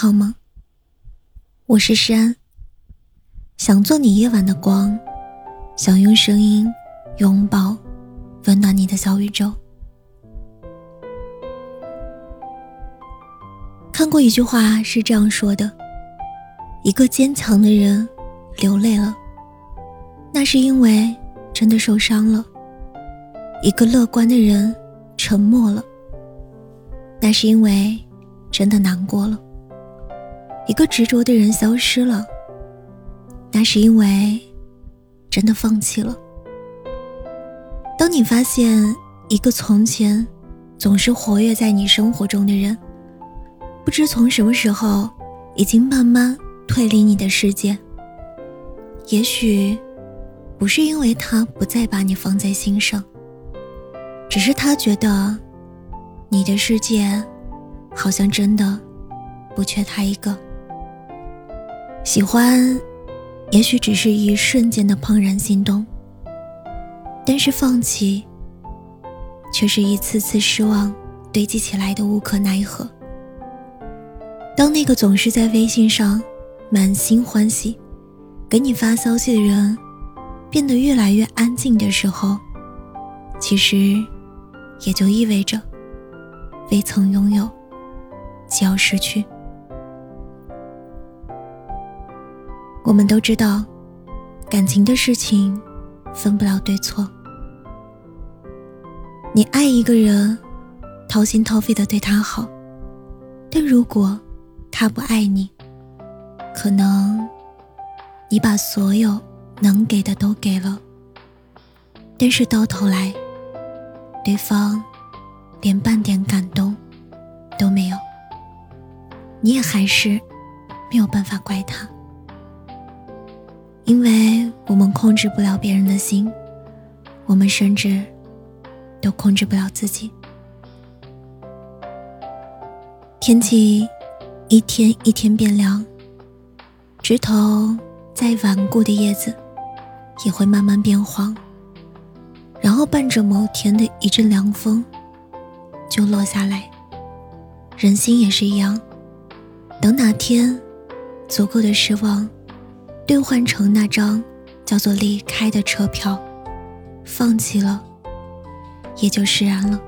好吗？我是山，想做你夜晚的光，想用声音拥抱温暖你的小宇宙。看过一句话是这样说的：一个坚强的人流泪了，那是因为真的受伤了；一个乐观的人沉默了，那是因为真的难过了。一个执着的人消失了，那是因为真的放弃了。当你发现一个从前总是活跃在你生活中的人，不知从什么时候已经慢慢退离你的世界，也许不是因为他不再把你放在心上，只是他觉得你的世界好像真的不缺他一个。喜欢，也许只是一瞬间的怦然心动，但是放弃，却是一次次失望堆积起来的无可奈何。当那个总是在微信上满心欢喜给你发消息的人变得越来越安静的时候，其实也就意味着未曾拥有即要失去。我们都知道，感情的事情分不了对错。你爱一个人，掏心掏肺的对他好，但如果他不爱你，可能你把所有能给的都给了，但是到头来，对方连半点感动都没有，你也还是没有办法怪他。因为我们控制不了别人的心，我们甚至都控制不了自己。天气一天一天变凉，枝头再顽固的叶子也会慢慢变黄，然后伴着某天的一阵凉风就落下来。人心也是一样，等哪天足够的失望。兑换成那张叫做离开的车票，放弃了，也就释然了。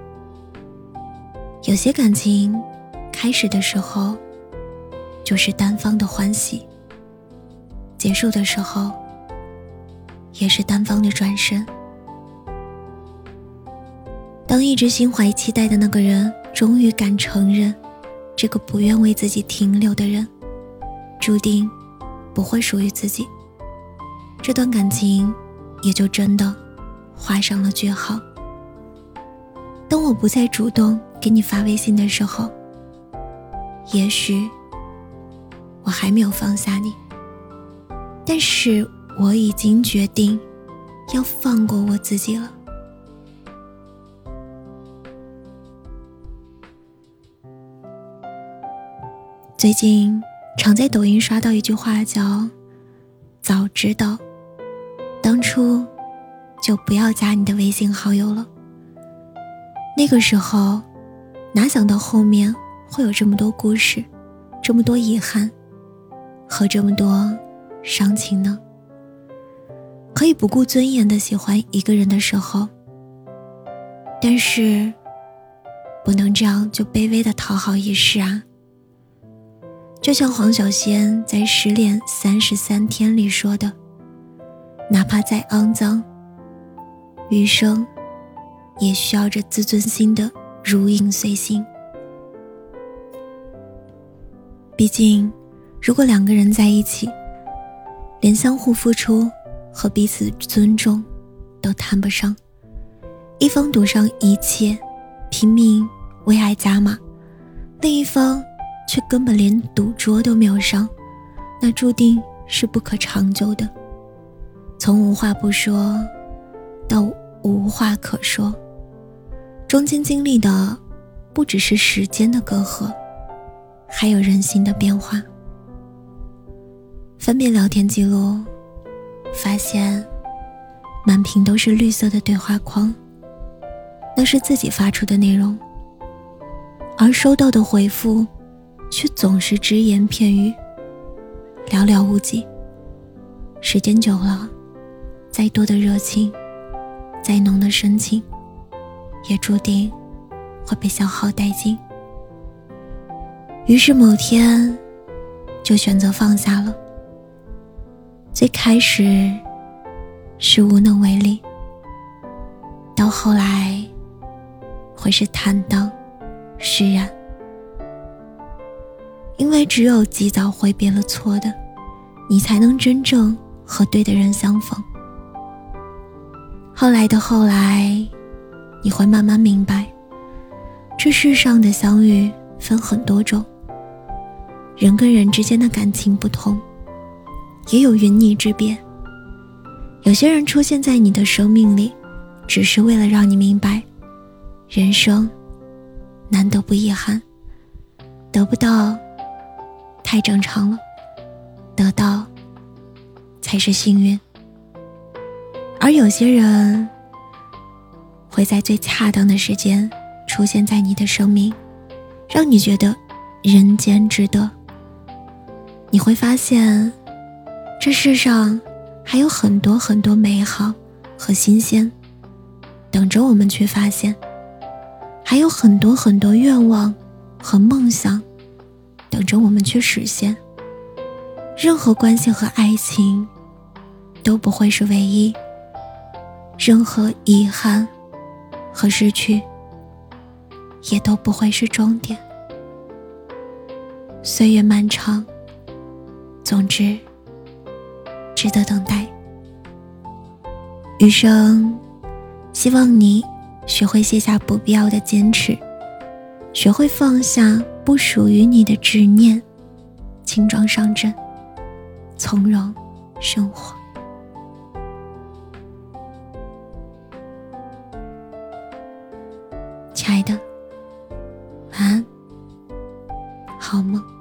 有些感情，开始的时候就是单方的欢喜，结束的时候也是单方的转身。当一直心怀期待的那个人终于敢承认，这个不愿为自己停留的人，注定。不会属于自己，这段感情也就真的画上了句号。当我不再主动给你发微信的时候，也许我还没有放下你，但是我已经决定要放过我自己了。最近。常在抖音刷到一句话，叫“早知道，当初就不要加你的微信好友了。”那个时候，哪想到后面会有这么多故事，这么多遗憾，和这么多伤情呢？可以不顾尊严的喜欢一个人的时候，但是不能这样就卑微的讨好一世啊！就像黄小仙在《失恋三十三天》里说的：“哪怕再肮脏，余生也需要这自尊心的如影随形。毕竟，如果两个人在一起，连相互付出和彼此尊重都谈不上，一方赌上一切，拼命为爱加码，另一方……”却根本连赌桌都没有上，那注定是不可长久的。从无话不说到无话可说，中间经历的不只是时间的隔阂，还有人心的变化。翻遍聊天记录，发现满屏都是绿色的对话框，那是自己发出的内容，而收到的回复。却总是只言片语，寥寥无几。时间久了，再多的热情，再浓的深情，也注定会被消耗殆尽。于是某天，就选择放下了。最开始是无能为力，到后来会是坦荡释然。因为只有及早挥别了错的，你才能真正和对的人相逢。后来的后来，你会慢慢明白，这世上的相遇分很多种，人跟人之间的感情不同，也有云泥之别。有些人出现在你的生命里，只是为了让你明白，人生难得不遗憾，得不到。太正常了，得到才是幸运。而有些人会在最恰当的时间出现在你的生命，让你觉得人间值得。你会发现，这世上还有很多很多美好和新鲜，等着我们去发现；还有很多很多愿望和梦想。等着我们去实现。任何关系和爱情都不会是唯一，任何遗憾和失去也都不会是终点。岁月漫长，总之值得等待。余生，希望你学会卸下不必要的坚持，学会放下。不属于你的执念，轻装上阵，从容生活。亲爱的，晚安，好梦。